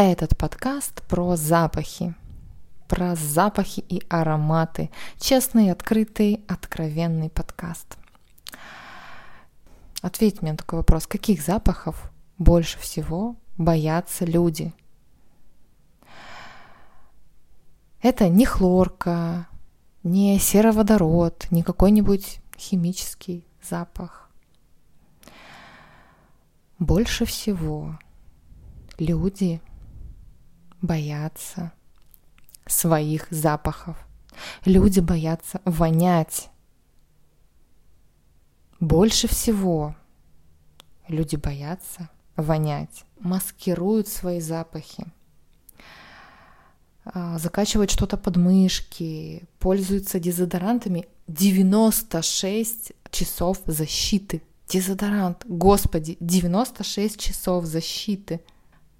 Этот подкаст про запахи, про запахи и ароматы. Честный, открытый, откровенный подкаст. Ответь мне на такой вопрос. Каких запахов больше всего боятся люди? Это не хлорка, не сероводород, не какой-нибудь химический запах. Больше всего люди боятся своих запахов. Люди боятся вонять. Больше всего люди боятся вонять, маскируют свои запахи, а, закачивают что-то под мышки, пользуются дезодорантами 96 часов защиты. Дезодорант, господи, 96 часов защиты.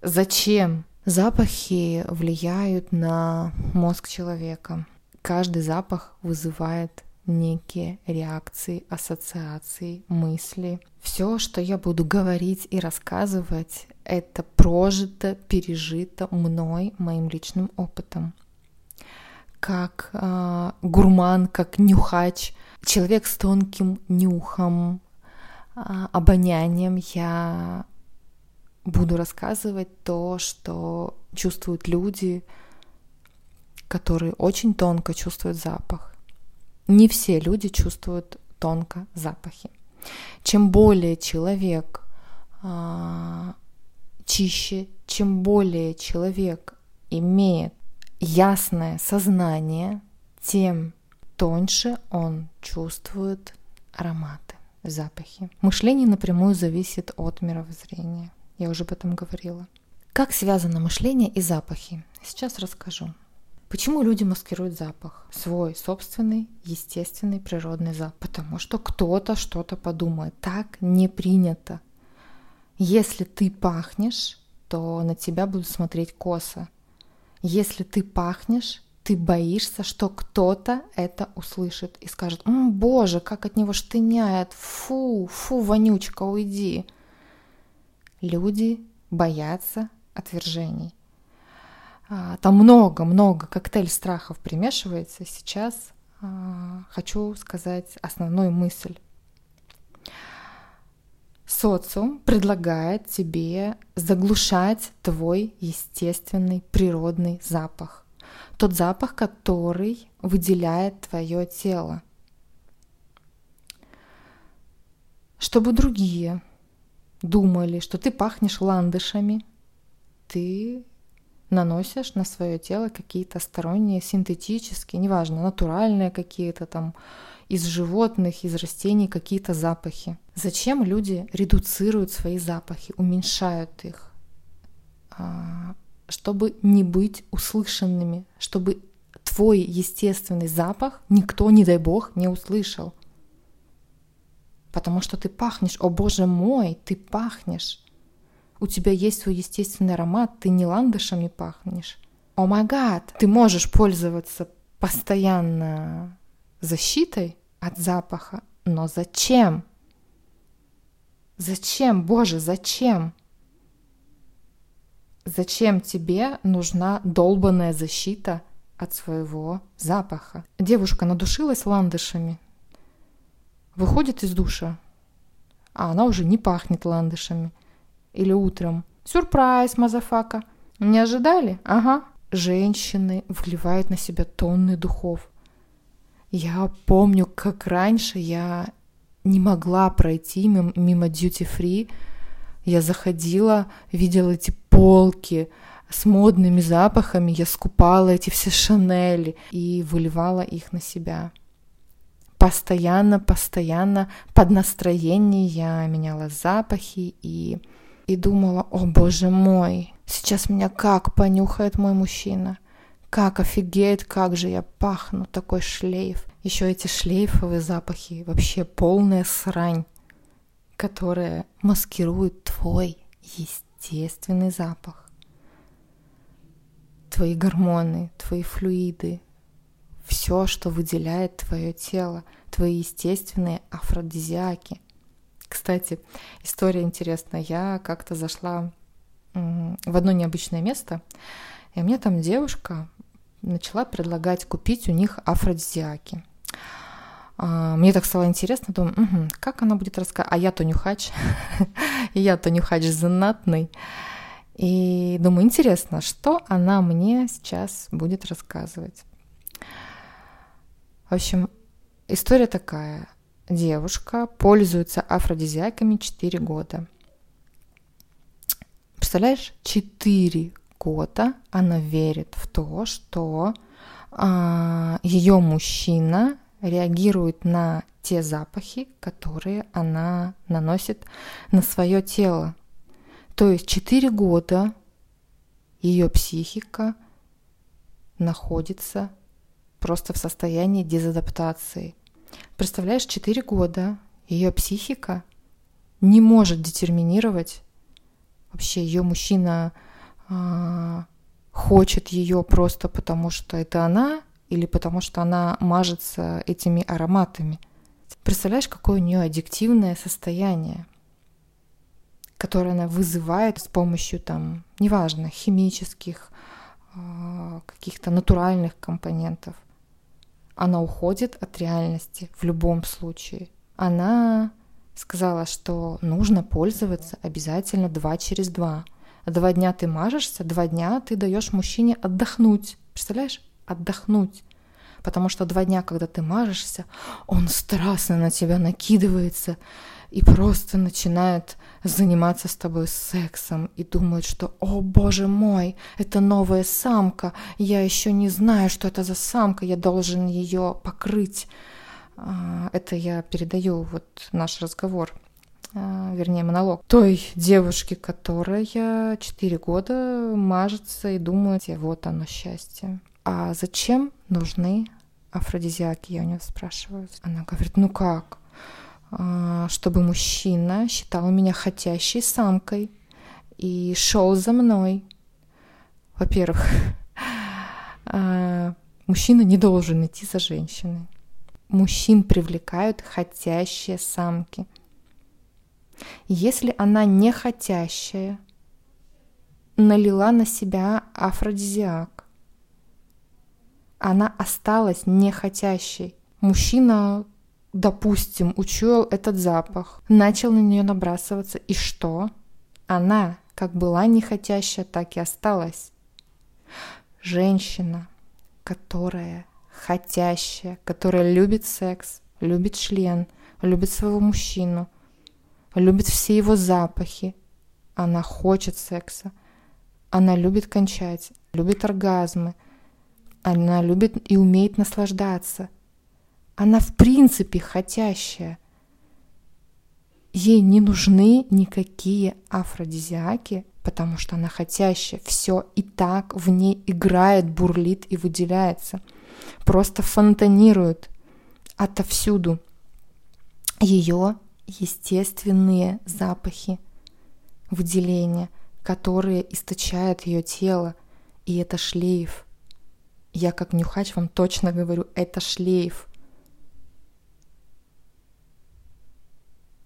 Зачем? Запахи влияют на мозг человека. Каждый запах вызывает некие реакции, ассоциации, мысли. Все, что я буду говорить и рассказывать, это прожито, пережито мной, моим личным опытом. Как э, гурман, как нюхач, человек с тонким нюхом, э, обонянием, я буду рассказывать то, что чувствуют люди, которые очень тонко чувствуют запах. Не все люди чувствуют тонко запахи. Чем более человек а, чище, чем более человек имеет ясное сознание, тем тоньше он чувствует ароматы, запахи. Мышление напрямую зависит от мировоззрения. Я уже об этом говорила. Как связано мышление и запахи? Сейчас расскажу. Почему люди маскируют запах? Свой собственный, естественный, природный запах. Потому что кто-то что-то подумает. Так не принято. Если ты пахнешь, то на тебя будут смотреть косо. Если ты пахнешь, ты боишься, что кто-то это услышит и скажет, М, боже, как от него штыняет, фу, фу, вонючка, уйди. Люди боятся отвержений. А, там много-много коктейль страхов примешивается. Сейчас а, хочу сказать основную мысль. Социум предлагает тебе заглушать твой естественный природный запах. Тот запах, который выделяет твое тело. Чтобы другие думали, что ты пахнешь ландышами, ты наносишь на свое тело какие-то сторонние синтетические, неважно, натуральные какие-то там из животных, из растений какие-то запахи. Зачем люди редуцируют свои запахи, уменьшают их? А, чтобы не быть услышанными, чтобы твой естественный запах никто, не дай бог, не услышал. Потому что ты пахнешь, о боже мой, ты пахнешь. У тебя есть свой естественный аромат, ты не ландышами пахнешь. О май гад, ты можешь пользоваться постоянно защитой от запаха, но зачем? Зачем, Боже, зачем? Зачем тебе нужна долбанная защита от своего запаха? Девушка надушилась ландышами, выходит из душа, а она уже не пахнет ландышами – или утром. Сюрприз, motherfucker. Не ожидали? Ага. Женщины вливают на себя тонны духов. Я помню, как раньше я не могла пройти мимо, duty free. Я заходила, видела эти полки с модными запахами, я скупала эти все шанели и выливала их на себя. Постоянно, постоянно под настроение я меняла запахи и и думала, о боже мой, сейчас меня как понюхает мой мужчина. Как офигеет, как же я пахну, такой шлейф. Еще эти шлейфовые запахи, вообще полная срань, которая маскирует твой естественный запах. Твои гормоны, твои флюиды, все, что выделяет твое тело, твои естественные афродизиаки – кстати, история интересная. Я как-то зашла в одно необычное место, и мне там девушка начала предлагать купить у них афродизиаки. А, мне так стало интересно, думаю, угу, как она будет рассказывать. А я-то нюхач, я-то нюхач знатный. И думаю, интересно, что она мне сейчас будет рассказывать. В общем, история такая. Девушка пользуется афродизиаками 4 года. Представляешь, 4 года она верит в то, что а, ее мужчина реагирует на те запахи, которые она наносит на свое тело. То есть 4 года ее психика находится просто в состоянии дезадаптации. Представляешь, 4 года ее психика не может детерминировать вообще ее мужчина а, хочет ее просто потому, что это она, или потому что она мажется этими ароматами. Представляешь, какое у нее аддиктивное состояние, которое она вызывает с помощью там, неважно, химических, а, каких-то натуральных компонентов. Она уходит от реальности в любом случае. Она сказала, что нужно пользоваться обязательно два через два. Два дня ты мажешься, два дня ты даешь мужчине отдохнуть. Представляешь? отдохнуть. Потому что два дня, когда ты мажешься, он страстно на тебя накидывается и просто начинает заниматься с тобой сексом и думает, что «О, боже мой, это новая самка, я еще не знаю, что это за самка, я должен ее покрыть». А, это я передаю вот наш разговор, а, вернее монолог той девушки, которая 4 года мажется и думает, вот оно счастье а зачем нужны афродизиаки, я у нее спрашиваю. Она говорит, ну как? А, чтобы мужчина считал меня хотящей самкой и шел за мной. Во-первых, а, мужчина не должен идти за женщиной. Мужчин привлекают хотящие самки. Если она не хотящая, налила на себя афродизиак, она осталась нехотящей. Мужчина, допустим, учуял этот запах, начал на нее набрасываться, и что? Она как была нехотящая, так и осталась. Женщина, которая хотящая, которая любит секс, любит член, любит своего мужчину, любит все его запахи, она хочет секса, она любит кончать, любит оргазмы – она любит и умеет наслаждаться. Она в принципе хотящая. Ей не нужны никакие афродизиаки, потому что она хотящая. Все и так в ней играет, бурлит и выделяется. Просто фонтанирует отовсюду. Ее естественные запахи, выделения, которые источает ее тело, и это шлейф – я как нюхач вам точно говорю, это шлейф.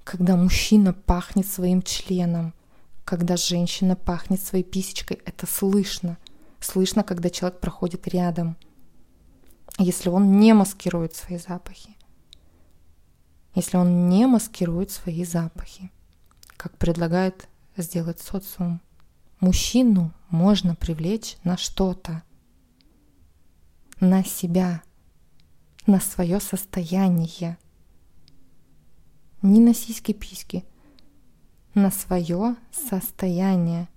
Когда мужчина пахнет своим членом, когда женщина пахнет своей писечкой, это слышно. Слышно, когда человек проходит рядом. Если он не маскирует свои запахи. Если он не маскирует свои запахи, как предлагает сделать социум. Мужчину можно привлечь на что-то – на себя, на свое состояние. Не на сиськи-письки, на свое состояние.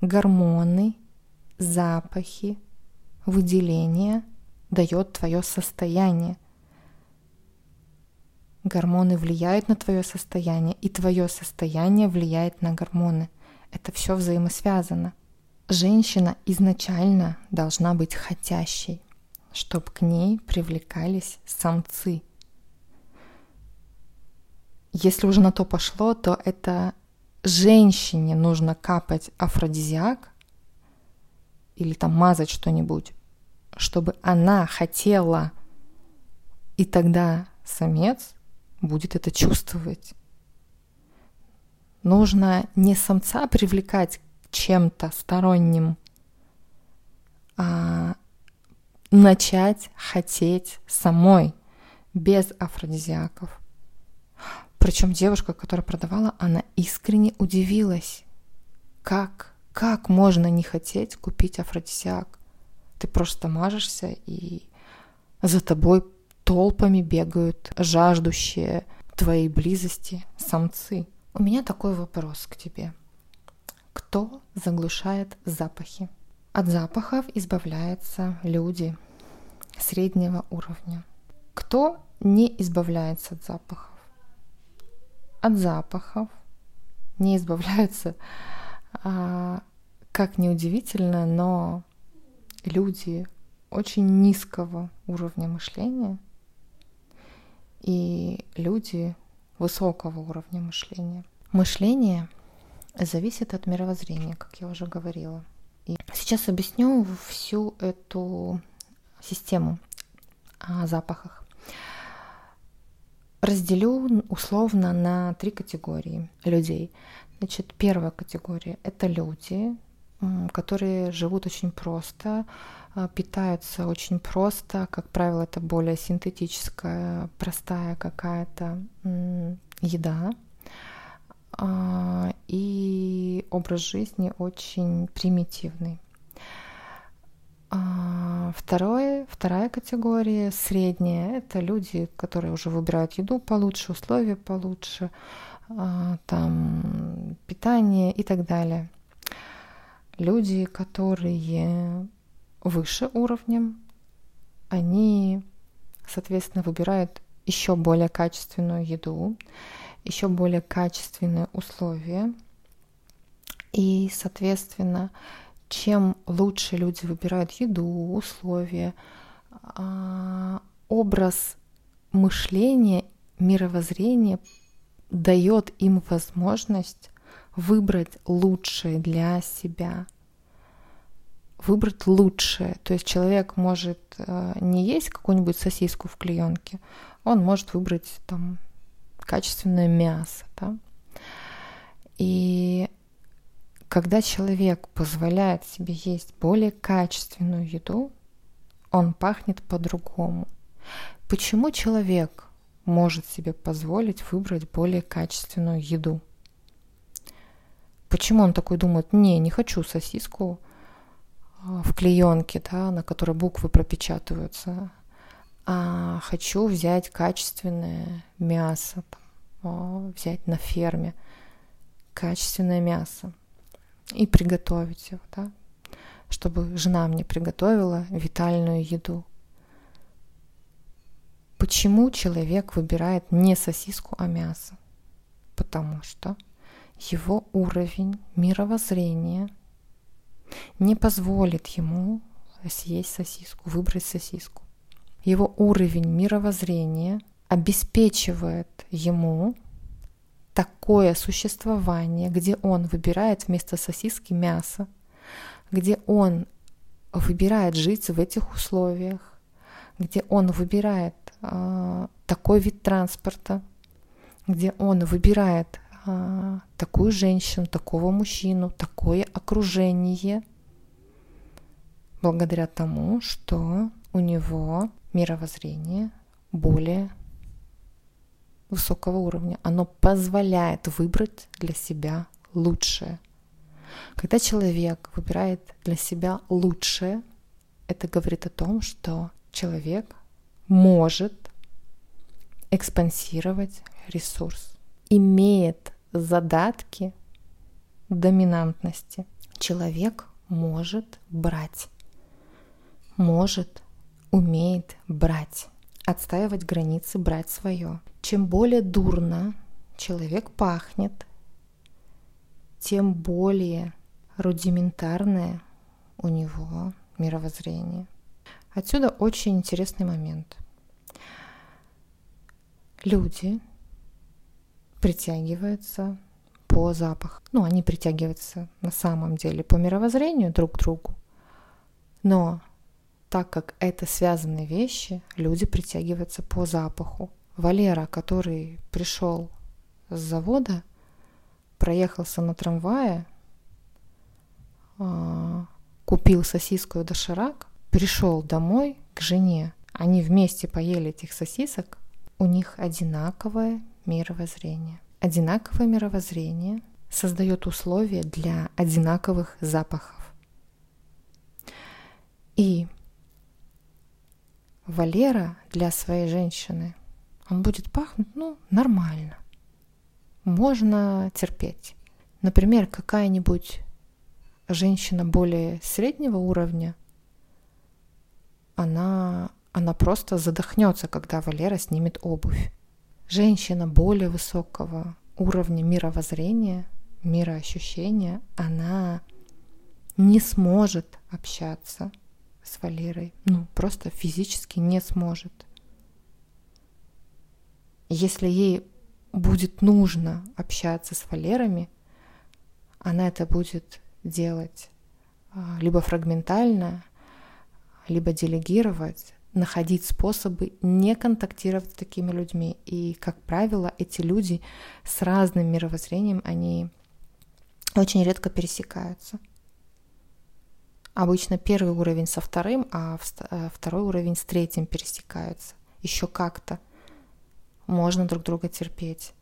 Гормоны, запахи, выделение дает твое состояние. Гормоны влияют на твое состояние, и твое состояние влияет на гормоны. Это все взаимосвязано. Женщина изначально должна быть хотящей чтобы к ней привлекались самцы. Если уже на то пошло, то это женщине нужно капать афродизиак или там мазать что-нибудь, чтобы она хотела, и тогда самец будет это чувствовать. Нужно не самца привлекать чем-то сторонним, а начать хотеть самой, без афродизиаков. Причем девушка, которая продавала, она искренне удивилась. Как? Как можно не хотеть купить афродизиак? Ты просто мажешься, и за тобой толпами бегают жаждущие твоей близости самцы. У меня такой вопрос к тебе. Кто заглушает запахи? От запахов избавляются люди среднего уровня. Кто не избавляется от запахов? От запахов не избавляются, а, как ни удивительно, но люди очень низкого уровня мышления и люди высокого уровня мышления. Мышление зависит от мировоззрения, как я уже говорила. И сейчас объясню всю эту систему о запахах. Разделю условно на три категории людей. Значит, первая категория — это люди, которые живут очень просто, а, питаются очень просто. Как правило, это более синтетическая, простая какая-то еда. А, и образ жизни очень примитивный. А, второе, вторая категория, средняя, это люди, которые уже выбирают еду получше, условия получше, там, питание и так далее. Люди, которые выше уровнем, они, соответственно, выбирают еще более качественную еду, еще более качественные условия. И, соответственно, чем лучше люди выбирают еду, условия, а, образ мышления, мировоззрения дает им возможность выбрать лучшее для себя – выбрать лучшее. То есть человек может э, не есть какую-нибудь сосиску в клеенке, он может выбрать там качественное мясо. Да? И когда человек позволяет себе есть более качественную еду, он пахнет по-другому. Почему человек может себе позволить выбрать более качественную еду? Почему он такой думает, не, не хочу сосиску, в клеенке, да, на которой буквы пропечатываются, а хочу взять качественное мясо, там, взять на ферме качественное мясо и приготовить его, да, чтобы жена мне приготовила витальную еду. Почему человек выбирает не сосиску, а мясо? Потому что его уровень мировоззрения – не позволит ему съесть сосиску, выбрать сосиску. Его уровень мировоззрения обеспечивает ему такое существование, где он выбирает вместо сосиски мясо, где он выбирает жить в этих условиях, где он выбирает э, такой вид транспорта, где он выбирает а, такую женщину, такого мужчину, такое окружение, благодаря тому, что у него мировоззрение более высокого уровня. Оно позволяет выбрать для себя лучшее. Когда человек выбирает для себя лучшее, это говорит о том, что человек может экспансировать ресурс имеет задатки доминантности. Человек может брать, может, умеет брать, отстаивать границы, брать свое. Чем более дурно человек пахнет, тем более рудиментарное у него мировоззрение. Отсюда очень интересный момент. Люди притягиваются по запаху. Ну, они притягиваются на самом деле по мировоззрению друг к другу. Но так как это связанные вещи, люди притягиваются по запаху. Валера, который пришел с завода, проехался на трамвае, купил сосиску и доширак, пришел домой к жене, они вместе поели этих сосисок, у них одинаковое мировоззрение. Одинаковое мировоззрение создает условия для одинаковых запахов. И Валера для своей женщины, он будет пахнуть, ну, нормально. Можно терпеть. Например, какая-нибудь женщина более среднего уровня, она, она просто задохнется, когда Валера снимет обувь. Женщина более высокого уровня мировоззрения, мироощущения, она не сможет общаться с Валерой. Ну, просто физически не сможет. Если ей будет нужно общаться с Валерами, она это будет делать а, либо фрагментально, либо делегировать, находить способы не контактировать с такими людьми. И, как правило, эти люди с разным мировоззрением, они очень редко пересекаются. Обычно первый уровень со вторым, а э, второй уровень с третьим пересекаются. Еще как-то можно друг друга терпеть.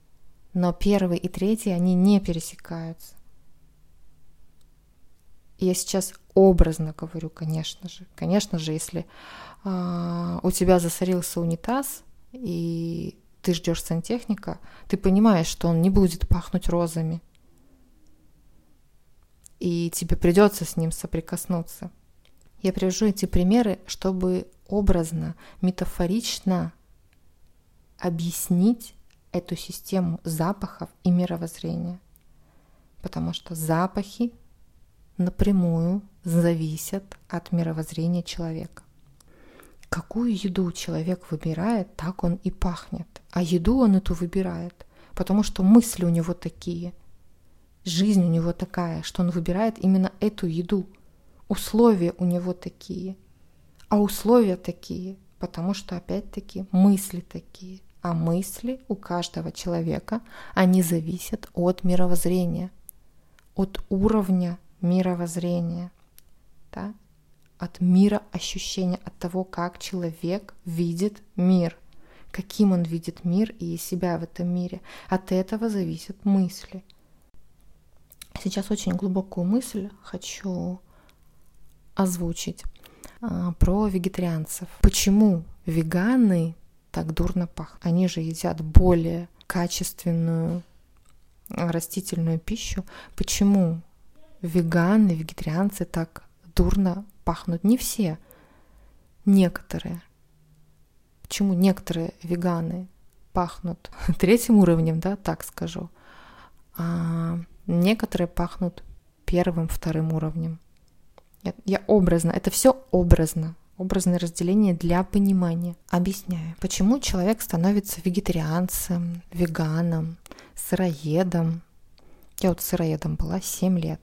Но первый и третий, они не пересекаются. Я сейчас образно говорю, конечно же. Конечно же, если э, у тебя засорился унитаз, и ты ждешь сантехника, ты понимаешь, что он не будет пахнуть розами. И тебе придется с ним соприкоснуться. Я привожу эти примеры, чтобы образно, метафорично объяснить эту систему запахов и мировоззрения. Потому что запахи напрямую зависят от мировоззрения человека. Какую еду человек выбирает, так он и пахнет. А еду он эту выбирает, потому что мысли у него такие, жизнь у него такая, что он выбирает именно эту еду. Условия у него такие. А условия такие, потому что опять-таки мысли такие. А мысли у каждого человека, они зависят от мировоззрения, от уровня мировоззрения, да? от мира ощущения, от того, как человек видит мир, каким он видит мир и себя в этом мире. От этого зависят мысли. Сейчас очень глубокую мысль хочу озвучить а, про вегетарианцев. Почему веганы так дурно пахнут? Они же едят более качественную растительную пищу. Почему веганы, вегетарианцы так дурно пахнут. Не все, некоторые. Почему некоторые веганы пахнут третьим уровнем, да, так скажу, а некоторые пахнут первым, вторым уровнем. Я, я образно, это все образно, образное разделение для понимания. Объясняю, почему человек становится вегетарианцем, веганом, сыроедом. Я вот сыроедом была 7 лет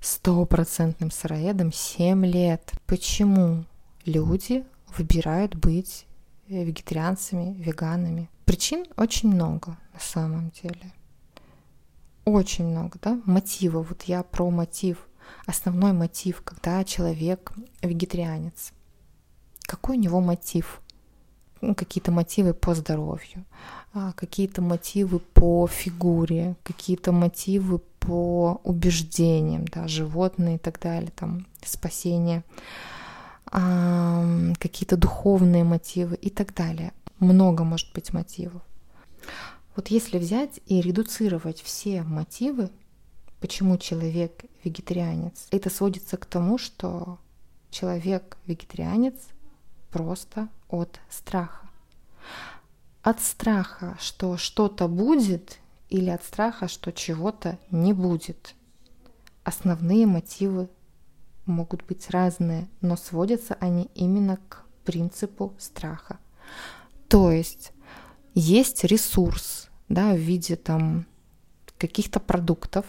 стопроцентным сыроедом 7 лет. Почему люди выбирают быть вегетарианцами, веганами? Причин очень много на самом деле. Очень много, да? Мотива. Вот я про мотив. Основной мотив, когда человек вегетарианец. Какой у него мотив? Ну, какие-то мотивы по здоровью, а, какие-то мотивы по фигуре, какие-то мотивы по убеждениям, да, животные и так далее, там, спасение, какие-то духовные мотивы и так далее. Много может быть мотивов. Вот если взять и редуцировать все мотивы, почему человек вегетарианец, это сводится к тому, что человек вегетарианец просто от страха. От страха, что что-то будет, или от страха, что чего-то не будет. Основные мотивы могут быть разные, но сводятся они именно к принципу страха. То есть есть ресурс да, в виде там каких-то продуктов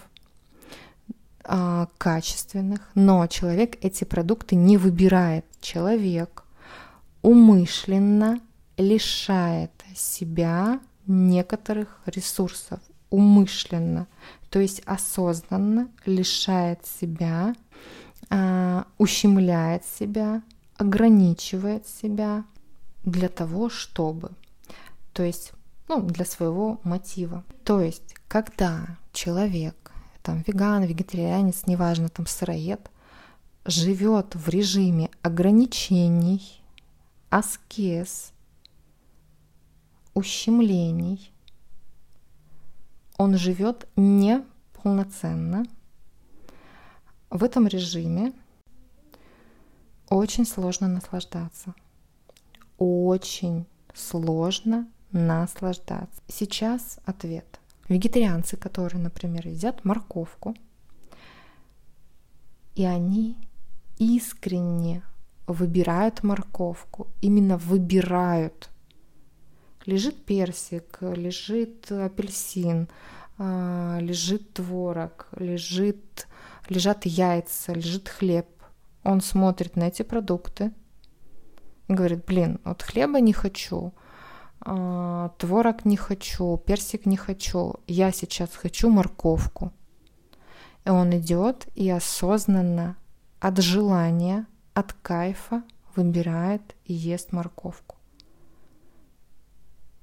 а, качественных, но человек эти продукты не выбирает. Человек умышленно лишает себя некоторых ресурсов, умышленно, то есть осознанно лишает себя а, ущемляет себя, ограничивает себя для того, чтобы. То есть, ну, для своего мотива. То есть, когда человек, там, веган, вегетарианец, неважно, там, сыроед, живет в режиме ограничений, аскез, ущемлений, он живет неполноценно. В этом режиме очень сложно наслаждаться. Очень сложно наслаждаться. Сейчас ответ. Вегетарианцы, которые, например, едят морковку, и они искренне выбирают морковку, именно выбирают. Лежит персик, лежит апельсин, а, лежит творог, лежит, лежат яйца, лежит хлеб. Он смотрит на эти продукты и говорит, блин, вот хлеба не хочу, а, творог не хочу, персик не хочу, я сейчас хочу морковку. И он идет и осознанно от желания, от кайфа выбирает и ест морковку.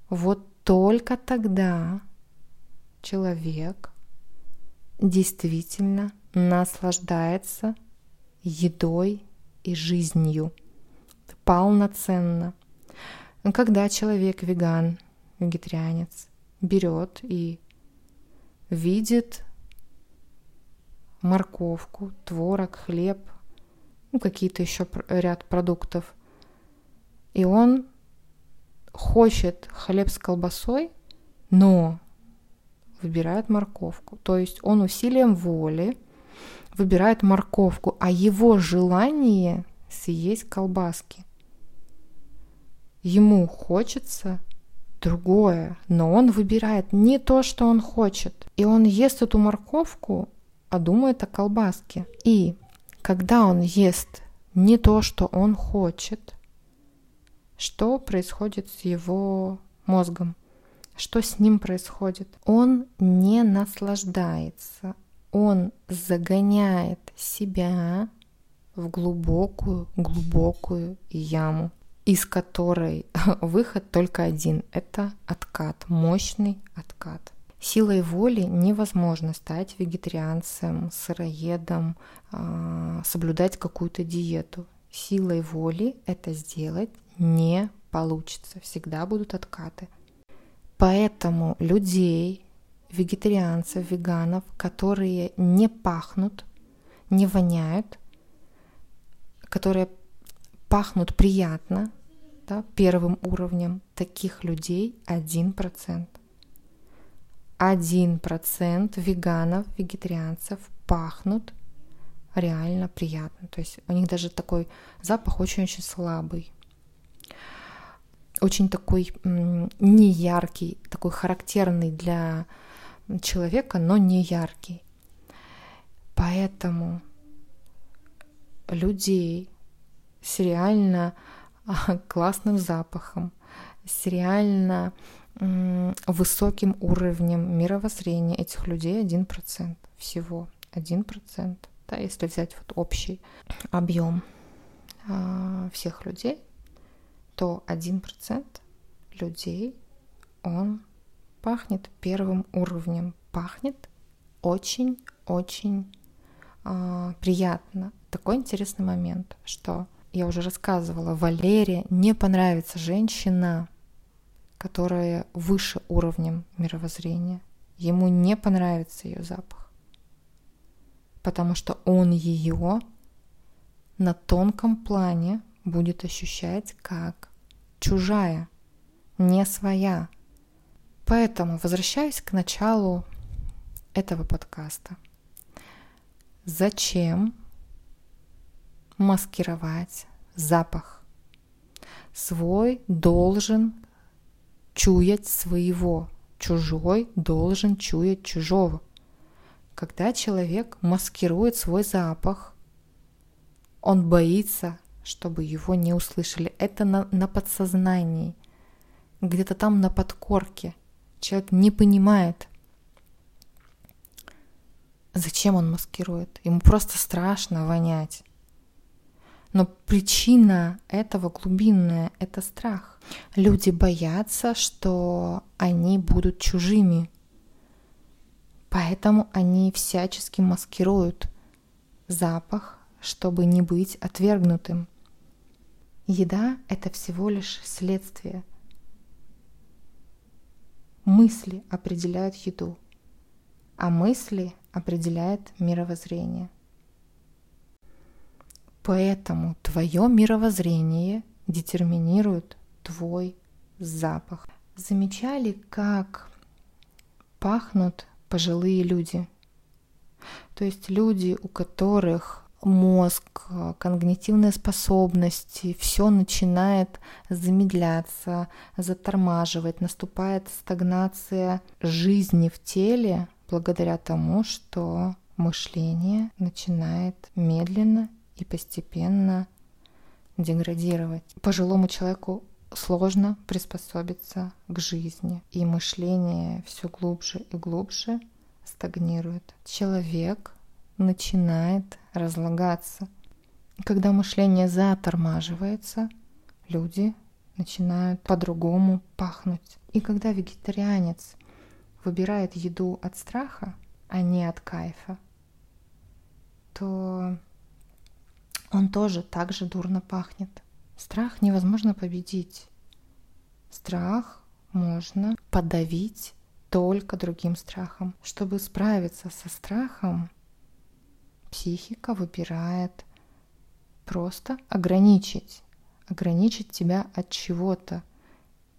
Вот только тогда человек действительно наслаждается едой и жизнью полноценно. Когда человек веган, вегетарианец, берет и видит морковку, творог, хлеб, ну, какие-то еще ряд продуктов. И он хочет хлеб с колбасой, но выбирает морковку. То есть он усилием воли выбирает морковку, а его желание съесть колбаски. Ему хочется другое, но он выбирает не то, что он хочет. И он ест эту морковку, а думает о колбаске. И когда он ест не то, что он хочет, что происходит с его мозгом? Что с ним происходит? Он не наслаждается, он загоняет себя в глубокую, глубокую яму, из которой выход только один — это откат, мощный откат. Силой воли невозможно стать вегетарианцем, сыроедом, а, соблюдать какую-то диету. Силой воли это сделать не получится. Всегда будут откаты. Поэтому людей, вегетарианцев, веганов, которые не пахнут, не воняют, которые пахнут приятно, да, первым уровнем, таких людей 1%. 1% веганов, вегетарианцев пахнут реально приятно. То есть у них даже такой запах очень-очень слабый. Очень такой не яркий, такой характерный для человека, но не яркий. Поэтому людей с реально а, классным запахом, с реально высоким уровнем мировоззрения этих людей 1% всего. 1%. Да, если взять вот общий объем э, всех людей, то 1% людей, он пахнет первым уровнем. Пахнет очень-очень э, приятно. Такой интересный момент, что я уже рассказывала, Валере не понравится женщина, которая выше уровнем мировоззрения. Ему не понравится ее запах, потому что он ее на тонком плане будет ощущать как чужая, не своя. Поэтому возвращаюсь к началу этого подкаста. Зачем маскировать запах? Свой должен чуять своего, чужой должен чуять чужого. Когда человек маскирует свой запах, он боится, чтобы его не услышали. Это на, на подсознании, где-то там на подкорке. Человек не понимает, зачем он маскирует. Ему просто страшно вонять. Но причина этого глубинная — это страх. Люди боятся, что они будут чужими. Поэтому они всячески маскируют запах, чтобы не быть отвергнутым. Еда — это всего лишь следствие. Мысли определяют еду, а мысли определяют мировоззрение. Поэтому твое мировоззрение детерминирует твой запах. Замечали, как пахнут пожилые люди? То есть люди, у которых мозг, когнитивные способности, все начинает замедляться, затормаживать, наступает стагнация жизни в теле благодаря тому, что мышление начинает медленно и постепенно деградировать. Пожилому человеку сложно приспособиться к жизни, и мышление все глубже и глубже стагнирует. Человек начинает разлагаться. Когда мышление затормаживается, люди начинают по-другому пахнуть. И когда вегетарианец выбирает еду от страха, а не от кайфа, то он тоже так же дурно пахнет. Страх невозможно победить. Страх можно подавить только другим страхом. Чтобы справиться со страхом, психика выбирает просто ограничить, ограничить тебя от чего-то.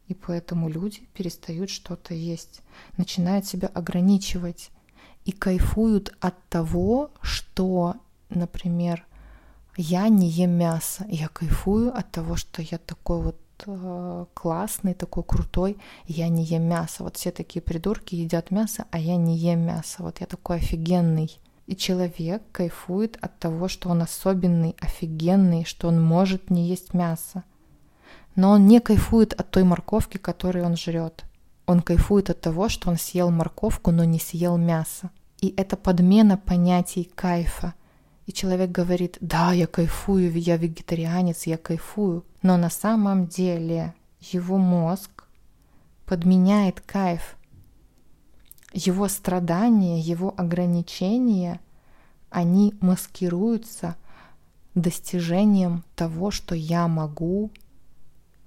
И поэтому люди перестают что-то есть, начинают себя ограничивать и кайфуют от того, что, например, я не ем мясо, я кайфую от того, что я такой вот э, классный, такой крутой, я не ем мясо. Вот все такие придурки едят мясо, а я не ем мясо. Вот я такой офигенный. И человек кайфует от того, что он особенный, офигенный, что он может не есть мясо. Но он не кайфует от той морковки, которую он жрет. Он кайфует от того, что он съел морковку, но не съел мясо. И это подмена понятий кайфа. И человек говорит, да, я кайфую, я вегетарианец, я кайфую. Но на самом деле его мозг подменяет кайф его страдания, его ограничения, они маскируются достижением того, что я могу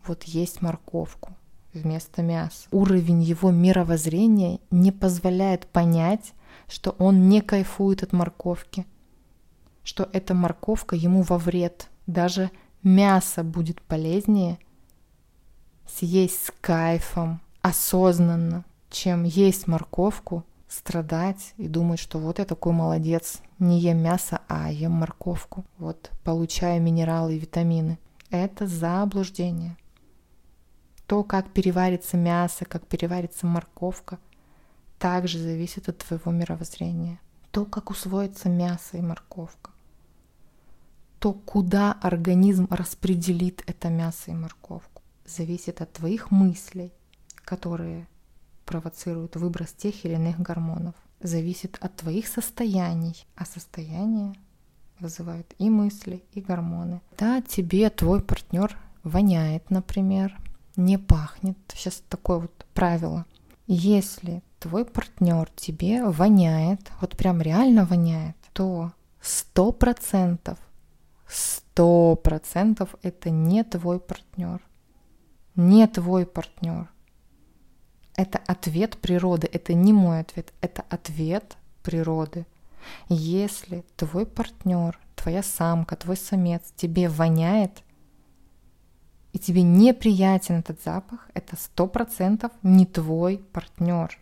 вот есть морковку вместо мяса. Уровень его мировоззрения не позволяет понять, что он не кайфует от морковки, что эта морковка ему во вред. Даже мясо будет полезнее съесть с кайфом, осознанно, чем есть морковку, страдать и думать, что вот я такой молодец, не ем мясо, а ем морковку, вот получаю минералы и витамины. Это заблуждение. То, как переварится мясо, как переварится морковка, также зависит от твоего мировоззрения. То, как усвоится мясо и морковка. То, куда организм распределит это мясо и морковку, зависит от твоих мыслей, которые провоцирует выброс тех или иных гормонов. Зависит от твоих состояний, а состояние вызывает и мысли, и гормоны. Да, тебе твой партнер воняет, например, не пахнет. Сейчас такое вот правило. Если твой партнер тебе воняет, вот прям реально воняет, то сто процентов, сто процентов это не твой партнер. Не твой партнер. Это ответ природы, это не мой ответ, это ответ природы. Если твой партнер, твоя самка, твой самец тебе воняет, и тебе неприятен этот запах, это сто процентов не твой партнер.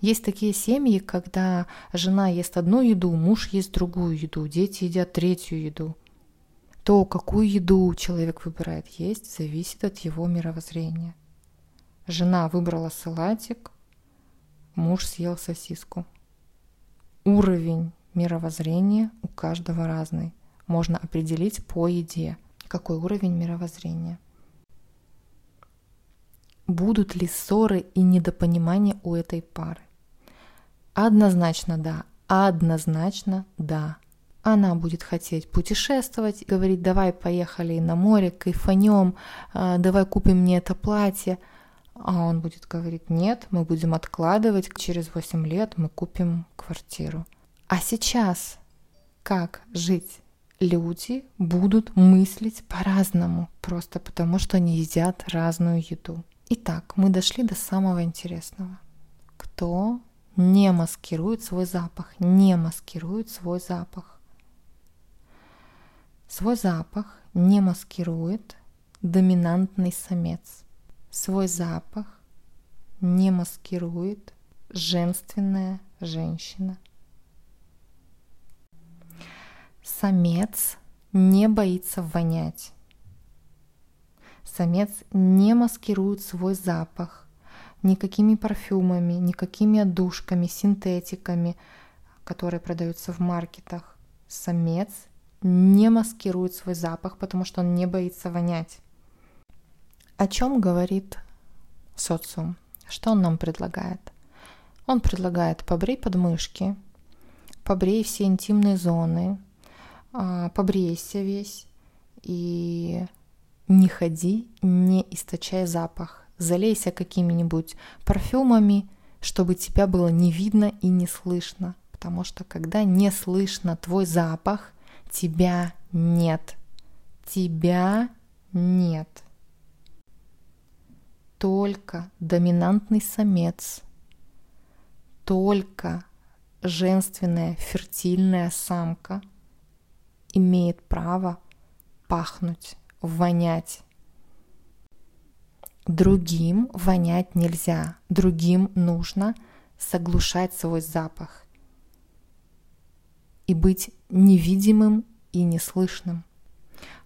Есть такие семьи, когда жена ест одну еду, муж ест другую еду, дети едят третью еду. То, какую еду человек выбирает есть, зависит от его мировоззрения. Жена выбрала салатик, муж съел сосиску. Уровень мировоззрения у каждого разный. Можно определить по еде, какой уровень мировоззрения. Будут ли ссоры и недопонимания у этой пары? Однозначно да, однозначно да. она будет хотеть путешествовать, говорить, давай поехали на море, кайфанем, а, давай купим мне это платье. А он будет говорить, нет, мы будем откладывать, через 8 лет мы купим квартиру. А сейчас как жить? Люди будут мыслить по-разному, просто потому что они едят разную еду. Итак, мы дошли до самого интересного. Кто не маскирует свой запах, не маскирует свой запах. Свой запах не маскирует доминантный самец. Свой запах не маскирует женственная женщина. Самец не боится вонять. Самец не маскирует свой запах никакими парфюмами, никакими отдушками, синтетиками, которые продаются в маркетах. Самец не маскирует свой запах, потому что он не боится вонять. О чем говорит социум? Что он нам предлагает? Он предлагает побрей подмышки, побрей все интимные зоны, а, побрейся весь и не ходи, не источай запах. Залейся какими-нибудь парфюмами, чтобы тебя было не видно и не слышно. Потому что когда не слышно твой запах, Тебя нет. Тебя нет. Только доминантный самец, только женственная фертильная самка имеет право пахнуть, вонять. Другим вонять нельзя, другим нужно заглушать свой запах и быть невидимым и неслышным.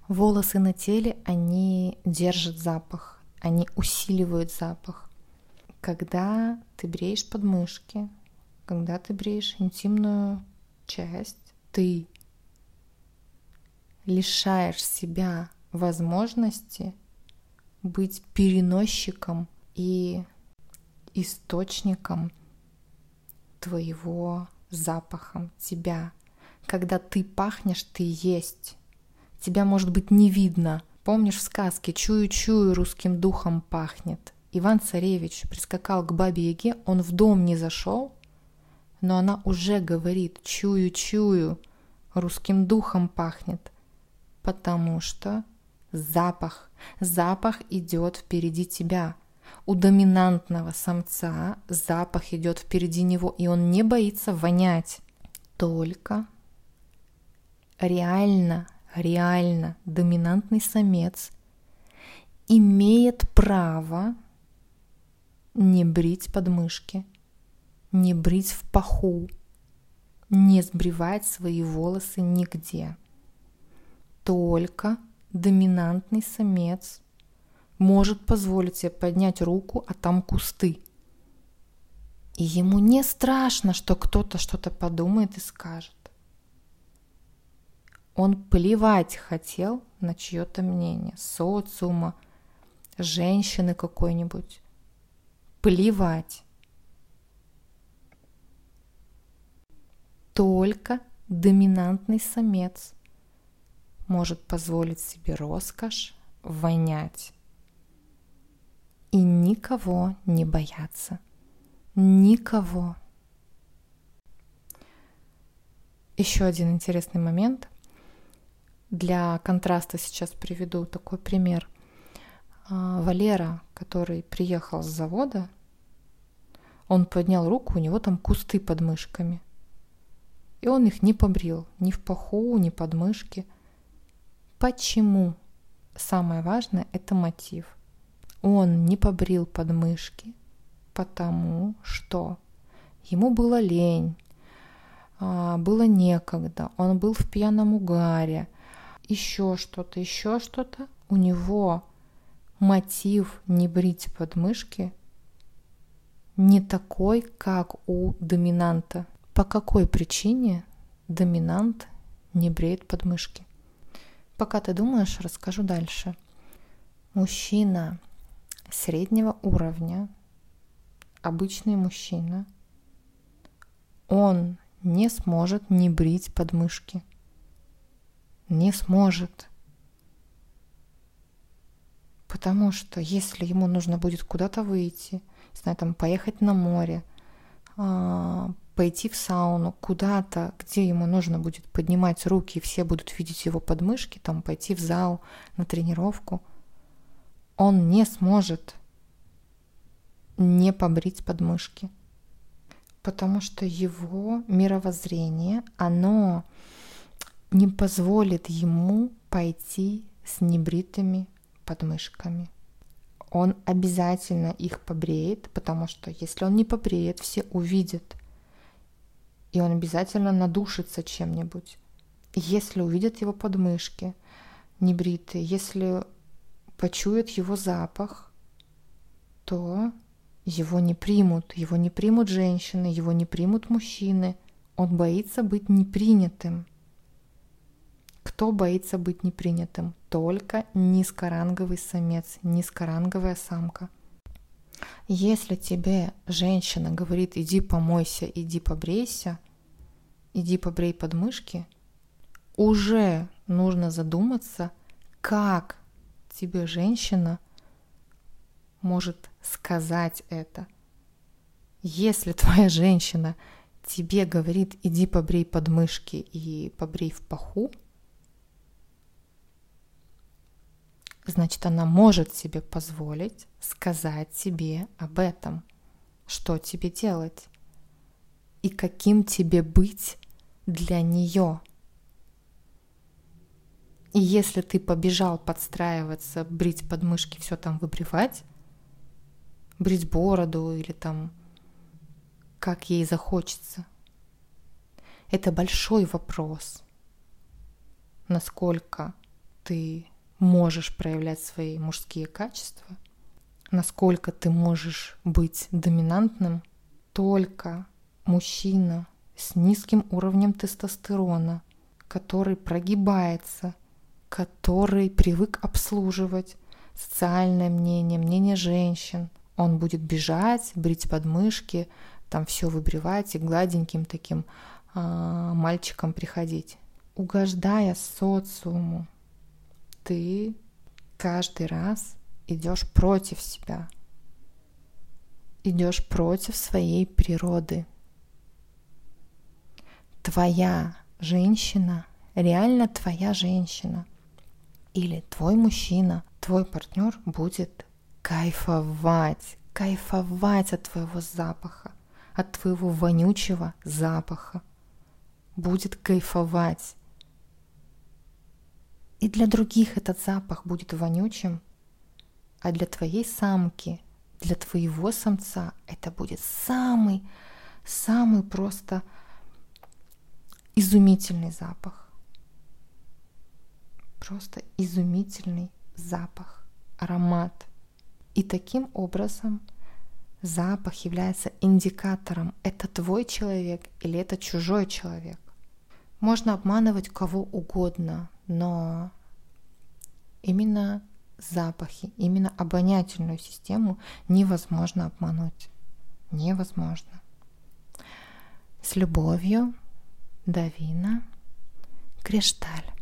Волосы на теле, они держат запах, они усиливают запах. Когда ты бреешь подмышки, когда ты бреешь интимную часть, ты лишаешь себя возможности быть переносчиком и источником твоего запаха, тебя, когда ты пахнешь, ты есть. Тебя, может быть, не видно. Помнишь в сказке «Чую-чую, русским духом пахнет». Иван Царевич прискакал к бабе Яге, он в дом не зашел, но она уже говорит «Чую-чую, русским духом пахнет», потому что запах, запах идет впереди тебя. У доминантного самца запах идет впереди него, и он не боится вонять. Только реально, реально доминантный самец имеет право не брить подмышки, не брить в паху, не сбривать свои волосы нигде. Только доминантный самец может позволить себе поднять руку, а там кусты. И ему не страшно, что кто-то что-то подумает и скажет. Он плевать хотел на чье-то мнение, социума, женщины какой-нибудь. Плевать. Только доминантный самец может позволить себе роскошь вонять и никого не бояться. Никого. Еще один интересный момент. Для контраста сейчас приведу такой пример. А, Валера, который приехал с завода, он поднял руку, у него там кусты под мышками. И он их не побрил, ни в паху, ни под мышки. Почему? Самое важное – это мотив. Он не побрил подмышки, потому что ему было лень, а, было некогда, он был в пьяном угаре, еще что-то, еще что-то, у него мотив не брить подмышки не такой, как у доминанта. По какой причине доминант не бреет подмышки? Пока ты думаешь, расскажу дальше. Мужчина среднего уровня, обычный мужчина, он не сможет не брить подмышки – не сможет. Потому что если ему нужно будет куда-то выйти, не знаю, там поехать на море, а, пойти в сауну, куда-то, где ему нужно будет поднимать руки, и все будут видеть его подмышки, там пойти в зал на тренировку, он не сможет не побрить подмышки. Потому что его мировоззрение, оно не позволит ему пойти с небритыми подмышками. Он обязательно их побреет, потому что если он не побреет, все увидят. И он обязательно надушится чем-нибудь. Если увидят его подмышки небритые, если почуют его запах, то его не примут, его не примут женщины, его не примут мужчины. Он боится быть непринятым. Кто боится быть непринятым? Только низкоранговый самец, низкоранговая самка. Если тебе женщина говорит, иди помойся, иди побрейся, иди побрей подмышки, уже нужно задуматься, как тебе женщина может сказать это. Если твоя женщина тебе говорит, иди побрей подмышки и побрей в паху, значит, она может себе позволить сказать тебе об этом, что тебе делать и каким тебе быть для нее. И если ты побежал подстраиваться, брить подмышки, все там выбривать, брить бороду или там как ей захочется, это большой вопрос, насколько ты можешь проявлять свои мужские качества, насколько ты можешь быть доминантным, только мужчина с низким уровнем тестостерона, который прогибается, который привык обслуживать социальное мнение, мнение женщин, он будет бежать, брить подмышки, там все выбривать и гладеньким таким а, мальчиком приходить, угождая социуму, ты каждый раз идешь против себя, идешь против своей природы. Твоя женщина, реально твоя женщина или твой мужчина, твой партнер будет кайфовать, кайфовать от твоего запаха, от твоего вонючего запаха. Будет кайфовать и для других этот запах будет вонючим, а для твоей самки, для твоего самца это будет самый, самый просто изумительный запах. Просто изумительный запах, аромат. И таким образом запах является индикатором, это твой человек или это чужой человек. Можно обманывать кого угодно, но именно запахи, именно обонятельную систему невозможно обмануть. Невозможно. С любовью, Давина, Кришталь.